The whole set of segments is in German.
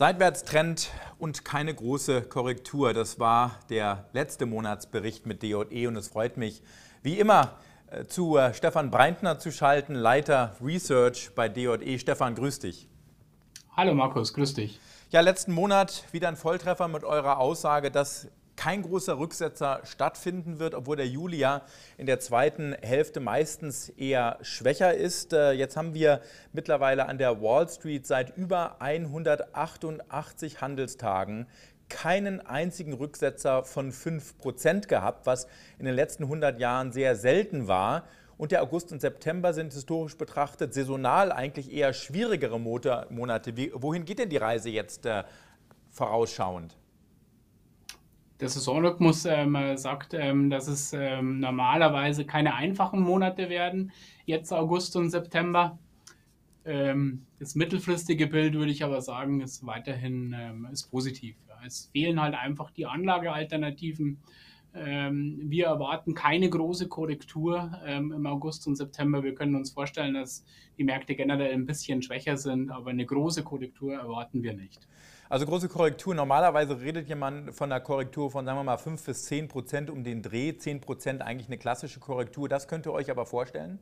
Seitwärtstrend und keine große Korrektur. Das war der letzte Monatsbericht mit DE und es freut mich, wie immer, äh, zu äh, Stefan Breintner zu schalten, Leiter Research bei DE. Stefan, grüß dich. Hallo Markus, grüß dich. Ja, letzten Monat wieder ein Volltreffer mit eurer Aussage, dass kein großer Rücksetzer stattfinden wird, obwohl der Juli ja in der zweiten Hälfte meistens eher schwächer ist. Äh, jetzt haben wir mittlerweile an der Wall Street seit über 188 Handelstagen keinen einzigen Rücksetzer von 5% gehabt, was in den letzten 100 Jahren sehr selten war. Und der August und September sind historisch betrachtet saisonal eigentlich eher schwierigere Monate. Wohin geht denn die Reise jetzt äh, vorausschauend? Der Saisonrhythmus ähm, sagt, ähm, dass es ähm, normalerweise keine einfachen Monate werden, jetzt August und September. Ähm, das mittelfristige Bild würde ich aber sagen, ist weiterhin ähm, ist positiv. Ja. Es fehlen halt einfach die Anlagealternativen. Ähm, wir erwarten keine große Korrektur im August und September. Wir können uns vorstellen, dass die Märkte generell ein bisschen schwächer sind, aber eine große Korrektur erwarten wir nicht. Also große Korrektur. Normalerweise redet jemand von einer Korrektur von, sagen wir mal, 5 bis 10 Prozent um den Dreh. 10 Prozent eigentlich eine klassische Korrektur. Das könnt ihr euch aber vorstellen?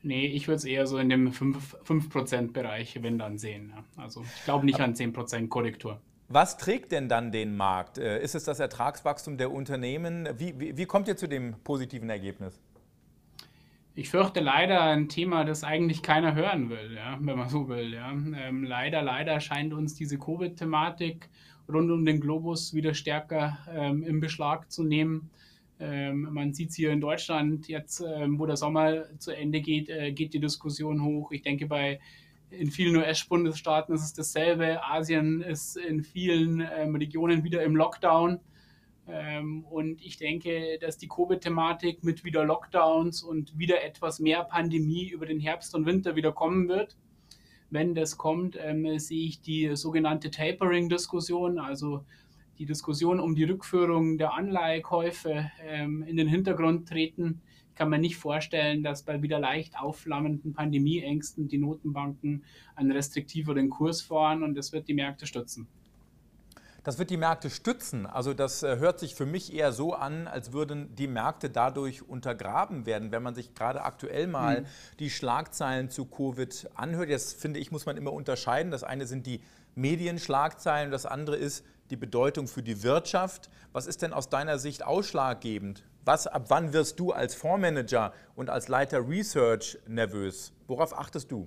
Nee, ich würde es eher so in dem 5%-Bereich, wenn dann sehen. Also ich glaube nicht an 10% Korrektur. Was trägt denn dann den Markt? Äh, ist es das Ertragswachstum der Unternehmen? Wie, wie, wie kommt ihr zu dem positiven Ergebnis? Ich fürchte leider ein Thema, das eigentlich keiner hören will, ja, wenn man so will. Ja. Ähm, leider, leider scheint uns diese Covid-Thematik rund um den Globus wieder stärker ähm, im Beschlag zu nehmen. Ähm, man sieht es hier in Deutschland jetzt, ähm, wo der Sommer zu Ende geht, äh, geht die Diskussion hoch. Ich denke, bei in vielen US-Bundesstaaten ist es dasselbe. Asien ist in vielen ähm, Regionen wieder im Lockdown. Ähm, und ich denke, dass die Covid-Thematik mit wieder Lockdowns und wieder etwas mehr Pandemie über den Herbst und Winter wieder kommen wird. Wenn das kommt, ähm, sehe ich die sogenannte Tapering-Diskussion, also die Diskussion um die Rückführung der Anleihekäufe ähm, in den Hintergrund treten. Ich kann mir nicht vorstellen, dass bei wieder leicht aufflammenden Pandemieängsten die Notenbanken einen restriktiveren Kurs fahren und das wird die Märkte stützen. Das wird die Märkte stützen. Also das äh, hört sich für mich eher so an, als würden die Märkte dadurch untergraben werden, wenn man sich gerade aktuell mal mhm. die Schlagzeilen zu Covid anhört. Jetzt finde ich, muss man immer unterscheiden. Das eine sind die Medienschlagzeilen, das andere ist die Bedeutung für die Wirtschaft. Was ist denn aus deiner Sicht ausschlaggebend? Was, ab wann wirst du als Fondsmanager und als Leiter Research nervös? Worauf achtest du?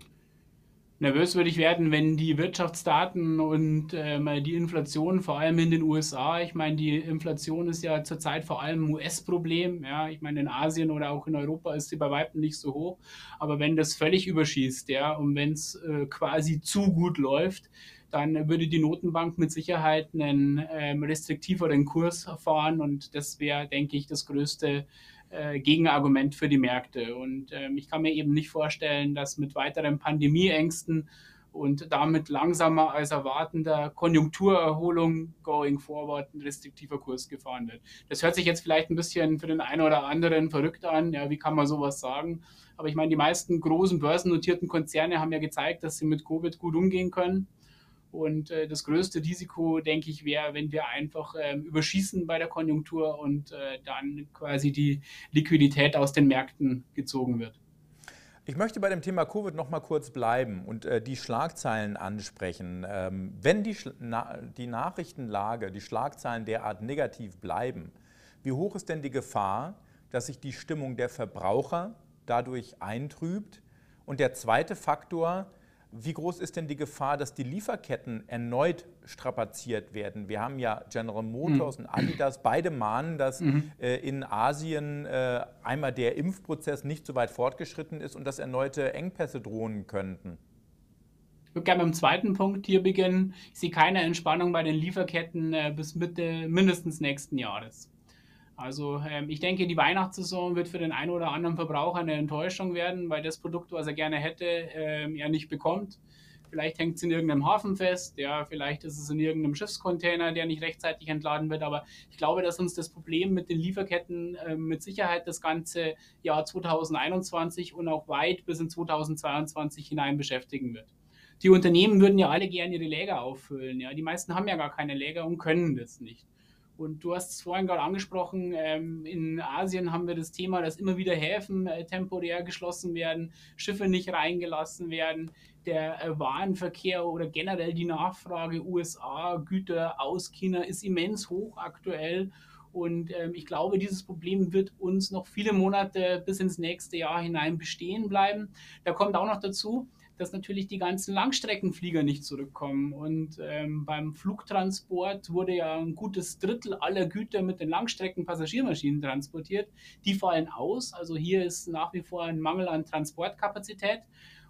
Nervös würde ich werden, wenn die Wirtschaftsdaten und ähm, die Inflation, vor allem in den USA, ich meine, die Inflation ist ja zurzeit vor allem ein US-Problem. Ja, ich meine, in Asien oder auch in Europa ist sie bei weitem nicht so hoch. Aber wenn das völlig überschießt, ja, und wenn es äh, quasi zu gut läuft, dann würde die Notenbank mit Sicherheit einen ähm, restriktiveren Kurs fahren und das wäre, denke ich, das größte äh, Gegenargument für die Märkte. Und ähm, ich kann mir eben nicht vorstellen, dass mit weiteren Pandemieängsten und damit langsamer als erwartender Konjunkturerholung going forward ein restriktiver Kurs gefahren wird. Das hört sich jetzt vielleicht ein bisschen für den einen oder anderen verrückt an. Ja, wie kann man sowas sagen? Aber ich meine, die meisten großen börsennotierten Konzerne haben ja gezeigt, dass sie mit Covid gut umgehen können. Und äh, das größte Risiko, denke ich, wäre, wenn wir einfach ähm, überschießen bei der Konjunktur und äh, dann quasi die Liquidität aus den Märkten gezogen wird. Ich möchte bei dem Thema Covid noch mal kurz bleiben und äh, die Schlagzeilen ansprechen. Ähm, wenn die, na, die Nachrichtenlage, die Schlagzeilen derart negativ bleiben, wie hoch ist denn die Gefahr, dass sich die Stimmung der Verbraucher dadurch eintrübt? Und der zweite Faktor, wie groß ist denn die Gefahr, dass die Lieferketten erneut strapaziert werden? Wir haben ja General Motors mhm. und Adidas, beide mahnen, dass mhm. äh, in Asien äh, einmal der Impfprozess nicht so weit fortgeschritten ist und dass erneute Engpässe drohen könnten. Ich würde gerne mit dem zweiten Punkt hier beginnen. Ich sehe keine Entspannung bei den Lieferketten äh, bis Mitte mindestens nächsten Jahres. Also ähm, ich denke, die Weihnachtssaison wird für den einen oder anderen Verbraucher eine Enttäuschung werden, weil das Produkt, was er gerne hätte, ähm, er nicht bekommt. Vielleicht hängt es in irgendeinem Hafen fest, ja, vielleicht ist es in irgendeinem Schiffscontainer, der nicht rechtzeitig entladen wird. Aber ich glaube, dass uns das Problem mit den Lieferketten äh, mit Sicherheit das ganze Jahr 2021 und auch weit bis in 2022 hinein beschäftigen wird. die Unternehmen würden ja alle gerne ihre Läger auffüllen. Ja? Die meisten haben ja gar keine Läger und können das nicht. Und du hast es vorhin gerade angesprochen, ähm, in Asien haben wir das Thema, dass immer wieder Häfen äh, temporär geschlossen werden, Schiffe nicht reingelassen werden, der äh, Warenverkehr oder generell die Nachfrage USA, Güter aus China ist immens hoch aktuell. Und ähm, ich glaube, dieses Problem wird uns noch viele Monate bis ins nächste Jahr hinein bestehen bleiben. Da kommt auch noch dazu, dass natürlich die ganzen Langstreckenflieger nicht zurückkommen. Und ähm, beim Flugtransport wurde ja ein gutes Drittel aller Güter mit den Langstreckenpassagiermaschinen transportiert. Die fallen aus. Also hier ist nach wie vor ein Mangel an Transportkapazität.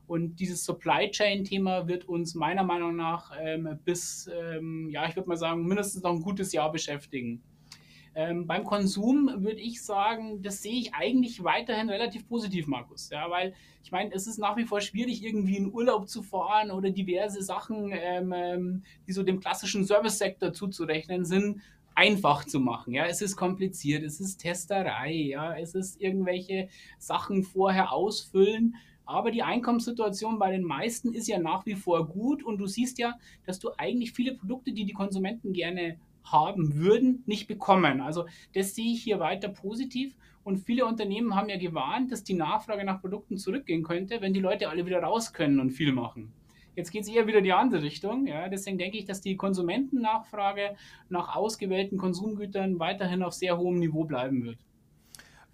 Und dieses Supply Chain-Thema wird uns meiner Meinung nach ähm, bis, ähm, ja, ich würde mal sagen, mindestens noch ein gutes Jahr beschäftigen. Ähm, beim Konsum würde ich sagen, das sehe ich eigentlich weiterhin relativ positiv, Markus. Ja, weil ich meine, es ist nach wie vor schwierig, irgendwie in Urlaub zu fahren oder diverse Sachen, ähm, ähm, die so dem klassischen Service-Sektor zuzurechnen sind, einfach zu machen. Ja, es ist kompliziert, es ist Testerei, ja, es ist irgendwelche Sachen vorher ausfüllen. Aber die Einkommenssituation bei den meisten ist ja nach wie vor gut und du siehst ja, dass du eigentlich viele Produkte, die die Konsumenten gerne haben würden, nicht bekommen. Also das sehe ich hier weiter positiv. Und viele Unternehmen haben ja gewarnt, dass die Nachfrage nach Produkten zurückgehen könnte, wenn die Leute alle wieder raus können und viel machen. Jetzt geht es eher wieder die andere Richtung. Ja. Deswegen denke ich, dass die Konsumentennachfrage nach ausgewählten Konsumgütern weiterhin auf sehr hohem Niveau bleiben wird.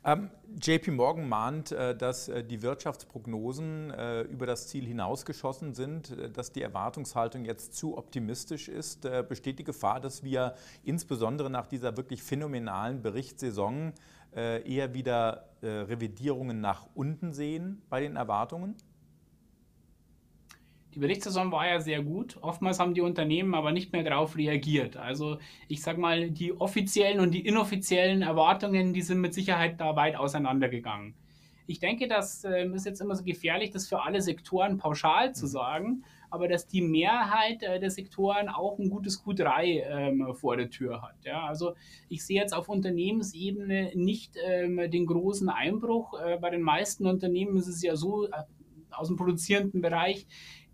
Ähm, JP Morgan mahnt, äh, dass äh, die Wirtschaftsprognosen äh, über das Ziel hinausgeschossen sind, dass die Erwartungshaltung jetzt zu optimistisch ist. Besteht die Gefahr, dass wir insbesondere nach dieser wirklich phänomenalen Berichtssaison eher wieder Revidierungen nach unten sehen bei den Erwartungen? Die Berichtssaison war ja sehr gut. Oftmals haben die Unternehmen aber nicht mehr darauf reagiert. Also ich sage mal, die offiziellen und die inoffiziellen Erwartungen, die sind mit Sicherheit da weit auseinandergegangen. Ich denke, das äh, ist jetzt immer so gefährlich, das für alle Sektoren pauschal zu mhm. sagen, aber dass die Mehrheit äh, der Sektoren auch ein gutes Q3 ähm, vor der Tür hat. Ja? Also ich sehe jetzt auf Unternehmensebene nicht ähm, den großen Einbruch. Äh, bei den meisten Unternehmen ist es ja so, äh, aus dem produzierenden Bereich,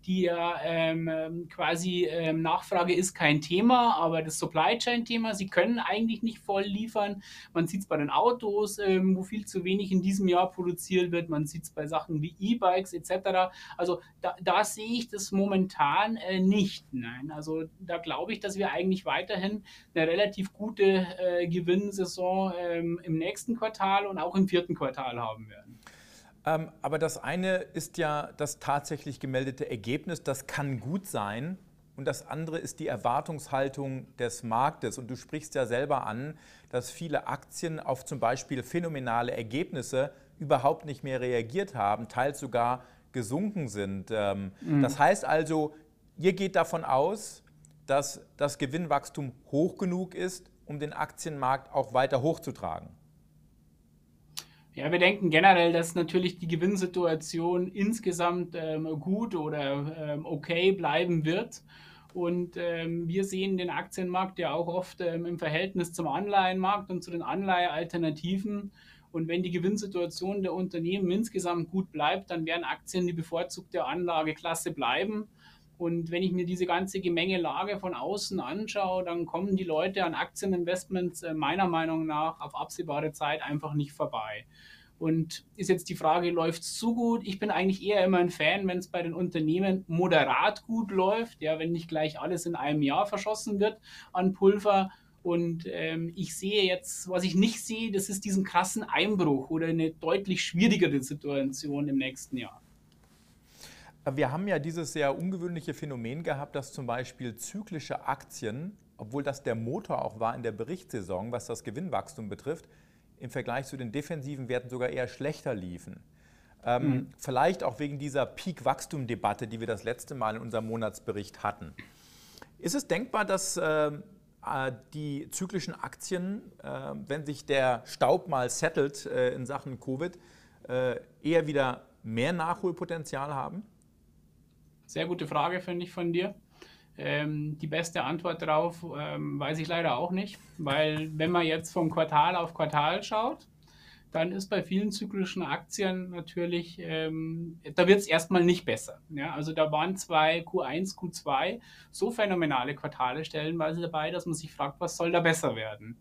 die ja ähm, ähm, quasi ähm, Nachfrage ist kein Thema, aber das Supply Chain Thema, sie können eigentlich nicht voll liefern. Man sieht es bei den Autos, ähm, wo viel zu wenig in diesem Jahr produziert wird. Man sieht es bei Sachen wie E-Bikes etc. Also da, da, sehe ich das momentan äh, nicht. Nein, also da glaube ich, dass wir eigentlich weiterhin eine relativ gute äh, Gewinnsaison ähm, im nächsten Quartal und auch im vierten Quartal haben werden. Ähm, aber das eine ist ja das tatsächlich gemeldete Ergebnis, das kann gut sein. Und das andere ist die Erwartungshaltung des Marktes. Und du sprichst ja selber an, dass viele Aktien auf zum Beispiel phänomenale Ergebnisse überhaupt nicht mehr reagiert haben, teils sogar gesunken sind. Ähm, mhm. Das heißt also, ihr geht davon aus, dass das Gewinnwachstum hoch genug ist, um den Aktienmarkt auch weiter hochzutragen. Ja, wir denken generell, dass natürlich die Gewinnsituation insgesamt ähm, gut oder ähm, okay bleiben wird. Und ähm, wir sehen den Aktienmarkt ja auch oft ähm, im Verhältnis zum Anleihenmarkt und zu den Anleihealternativen. Und wenn die Gewinnsituation der Unternehmen insgesamt gut bleibt, dann werden Aktien die bevorzugte Anlageklasse bleiben. Und wenn ich mir diese ganze Gemengelage von außen anschaue, dann kommen die Leute an Aktieninvestments äh, meiner Meinung nach auf absehbare Zeit einfach nicht vorbei. Und ist jetzt die Frage, läuft es zu gut? Ich bin eigentlich eher immer ein Fan, wenn es bei den Unternehmen moderat gut läuft, ja, wenn nicht gleich alles in einem Jahr verschossen wird an Pulver. Und ähm, ich sehe jetzt, was ich nicht sehe, das ist diesen krassen Einbruch oder eine deutlich schwierigere Situation im nächsten Jahr. Wir haben ja dieses sehr ungewöhnliche Phänomen gehabt, dass zum Beispiel zyklische Aktien, obwohl das der Motor auch war in der Berichtssaison, was das Gewinnwachstum betrifft, im Vergleich zu den defensiven Werten sogar eher schlechter liefen. Ähm, mhm. Vielleicht auch wegen dieser Peak-Wachstum-Debatte, die wir das letzte Mal in unserem Monatsbericht hatten. Ist es denkbar, dass äh, äh die zyklischen Aktien, äh, wenn sich der Staub mal settelt äh, in Sachen Covid, äh, eher wieder mehr Nachholpotenzial haben? Sehr gute Frage, finde ich, von dir. Ähm, die beste Antwort darauf ähm, weiß ich leider auch nicht, weil wenn man jetzt vom Quartal auf Quartal schaut, dann ist bei vielen zyklischen Aktien natürlich, ähm, da wird es erstmal nicht besser. Ja? Also da waren zwei Q1, Q2 so phänomenale Quartale stellenweise dabei, dass man sich fragt, was soll da besser werden?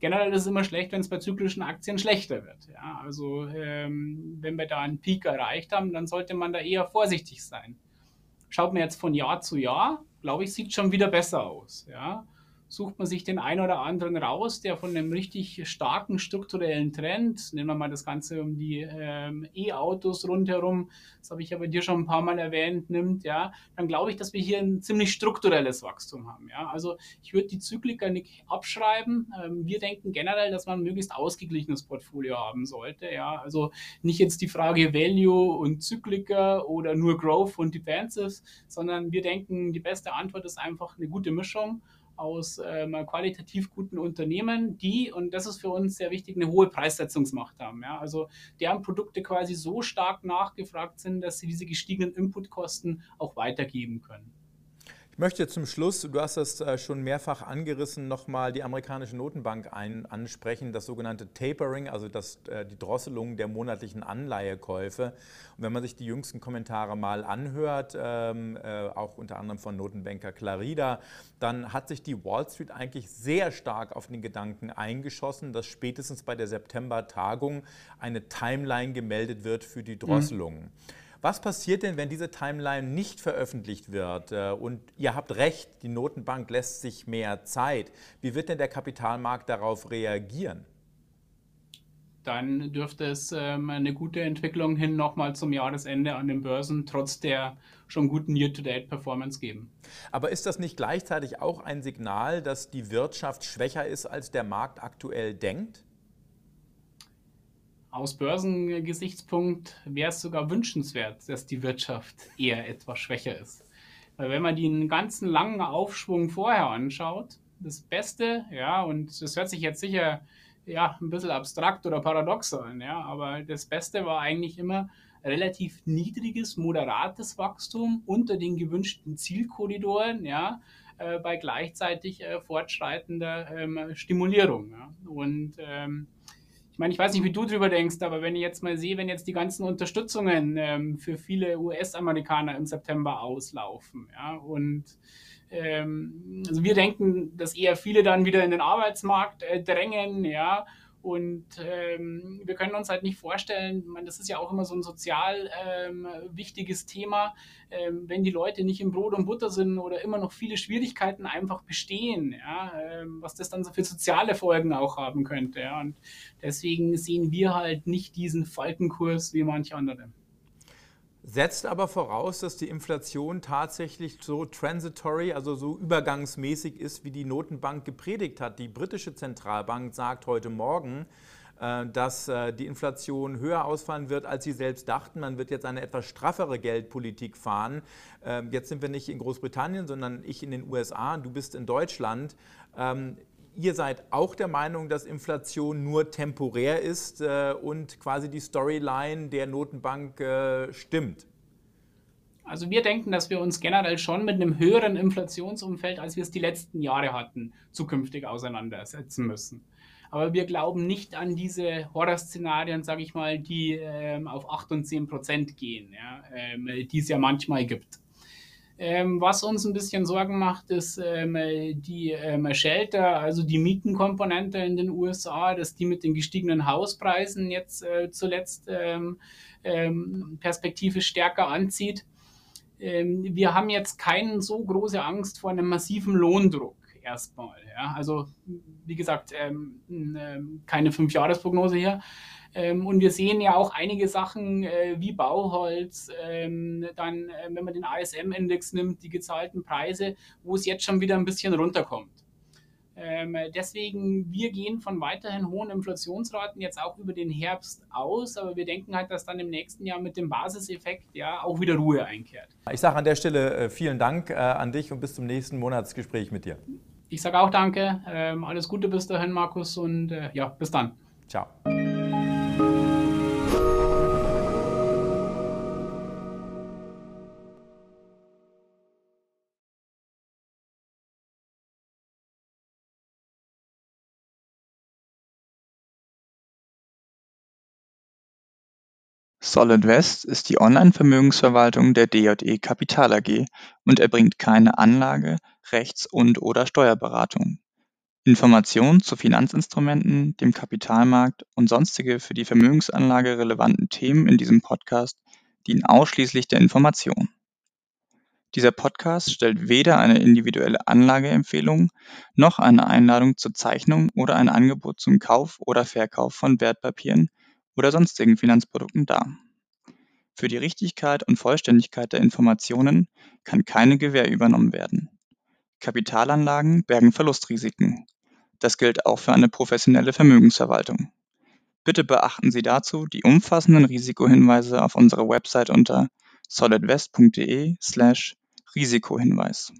Generell ist es immer schlecht, wenn es bei zyklischen Aktien schlechter wird. Ja? Also ähm, wenn wir da einen Peak erreicht haben, dann sollte man da eher vorsichtig sein. Schaut man jetzt von Jahr zu Jahr, glaube ich, sieht schon wieder besser aus. Ja? Sucht man sich den einen oder anderen raus, der von einem richtig starken strukturellen Trend, nehmen wir mal das Ganze um die ähm, E-Autos rundherum, das habe ich aber dir schon ein paar Mal erwähnt, nimmt, ja, dann glaube ich, dass wir hier ein ziemlich strukturelles Wachstum haben. Ja. Also ich würde die Zykliker nicht abschreiben. Ähm, wir denken generell, dass man ein möglichst ausgeglichenes Portfolio haben sollte. Ja. Also nicht jetzt die Frage Value und Zykliker oder nur Growth und Defensives, sondern wir denken, die beste Antwort ist einfach eine gute Mischung aus ähm, qualitativ guten Unternehmen, die, und das ist für uns sehr wichtig, eine hohe Preissetzungsmacht haben. Ja? Also deren Produkte quasi so stark nachgefragt sind, dass sie diese gestiegenen Inputkosten auch weitergeben können. Ich möchte zum Schluss, du hast das äh, schon mehrfach angerissen, nochmal die amerikanische Notenbank ein, ansprechen, das sogenannte Tapering, also das, äh, die Drosselung der monatlichen Anleihekäufe. Und wenn man sich die jüngsten Kommentare mal anhört, ähm, äh, auch unter anderem von Notenbanker Clarida, dann hat sich die Wall Street eigentlich sehr stark auf den Gedanken eingeschossen, dass spätestens bei der September-Tagung eine Timeline gemeldet wird für die Drosselung. Mhm. Was passiert denn, wenn diese Timeline nicht veröffentlicht wird? Äh, und ihr habt recht, die Notenbank lässt sich mehr Zeit. Wie wird denn der Kapitalmarkt darauf reagieren? Dann dürfte es ähm, eine gute Entwicklung hin nochmal zum Jahresende an den Börsen trotz der schon guten Year-to-Date-Performance geben. Aber ist das nicht gleichzeitig auch ein Signal, dass die Wirtschaft schwächer ist, als der Markt aktuell denkt? Aus Börsengesichtspunkt wäre es sogar wünschenswert, dass die Wirtschaft eher etwas schwächer ist. Weil wenn man den ganzen langen Aufschwung vorher anschaut, das Beste, ja, und das hört sich jetzt sicher ja, ein bisschen abstrakt oder paradox an, ja, aber das Beste war eigentlich immer relativ niedriges, moderates Wachstum unter den gewünschten Zielkorridoren, ja, äh, bei gleichzeitig äh, fortschreitender ähm, Stimulierung. Ja. Und ähm, ich meine, ich weiß nicht, wie du drüber denkst, aber wenn ich jetzt mal sehe, wenn jetzt die ganzen Unterstützungen ähm, für viele US-Amerikaner im September auslaufen, ja, und ähm, also wir denken, dass eher viele dann wieder in den Arbeitsmarkt äh, drängen, ja, und ähm, wir können uns halt nicht vorstellen, meine, das ist ja auch immer so ein sozial ähm, wichtiges Thema, ähm, wenn die Leute nicht im Brot und Butter sind oder immer noch viele Schwierigkeiten einfach bestehen, ja, ähm, was das dann so für soziale Folgen auch haben könnte. Ja. Und deswegen sehen wir halt nicht diesen Falkenkurs wie manche andere setzt aber voraus, dass die Inflation tatsächlich so transitory, also so übergangsmäßig ist, wie die Notenbank gepredigt hat. Die britische Zentralbank sagt heute Morgen, äh, dass äh, die Inflation höher ausfallen wird, als sie selbst dachten. Man wird jetzt eine etwas straffere Geldpolitik fahren. Ähm, jetzt sind wir nicht in Großbritannien, sondern ich in den USA und du bist in Deutschland. Ihr seid auch der Meinung, dass Inflation nur temporär ist äh, und quasi die Storyline der Notenbank äh, stimmt. Also wir denken, dass wir uns generell schon mit einem höheren Inflationsumfeld, als wir es die letzten Jahre hatten, zukünftig auseinandersetzen müssen. Aber wir glauben nicht an diese Horrorszenarien, sage ich mal, die ähm, auf 8 und 10 Prozent gehen, ja, ähm, die es ja manchmal gibt. Ähm, was uns ein bisschen Sorgen macht, ist ähm, die ähm, Shelter, also die Mietenkomponente in den USA, dass die mit den gestiegenen Hauspreisen jetzt äh, zuletzt ähm, ähm, perspektivisch stärker anzieht. Ähm, wir haben jetzt keine so große Angst vor einem massiven Lohndruck erstmal. Ja? Also wie gesagt, keine Fünfjahresprognose hier. Ähm, und wir sehen ja auch einige Sachen äh, wie Bauholz, ähm, dann, äh, wenn man den ASM-Index nimmt, die gezahlten Preise, wo es jetzt schon wieder ein bisschen runterkommt. Ähm, deswegen, wir gehen von weiterhin hohen Inflationsraten jetzt auch über den Herbst aus, aber wir denken halt, dass dann im nächsten Jahr mit dem Basiseffekt ja auch wieder Ruhe einkehrt. Ich sage an der Stelle äh, vielen Dank äh, an dich und bis zum nächsten Monatsgespräch mit dir. Ich sage auch danke, ähm, alles Gute bis dahin, Markus, und äh, ja, bis dann. Ciao. Solid West ist die Online-Vermögensverwaltung der DJE Kapital AG und erbringt keine Anlage-, Rechts- und/oder Steuerberatung. Informationen zu Finanzinstrumenten, dem Kapitalmarkt und sonstige für die Vermögensanlage relevanten Themen in diesem Podcast dienen ausschließlich der Information. Dieser Podcast stellt weder eine individuelle Anlageempfehlung noch eine Einladung zur Zeichnung oder ein Angebot zum Kauf oder Verkauf von Wertpapieren oder sonstigen Finanzprodukten dar. Für die Richtigkeit und Vollständigkeit der Informationen kann keine Gewähr übernommen werden. Kapitalanlagen bergen Verlustrisiken. Das gilt auch für eine professionelle Vermögensverwaltung. Bitte beachten Sie dazu die umfassenden Risikohinweise auf unserer Website unter solidwest.de/risikohinweis.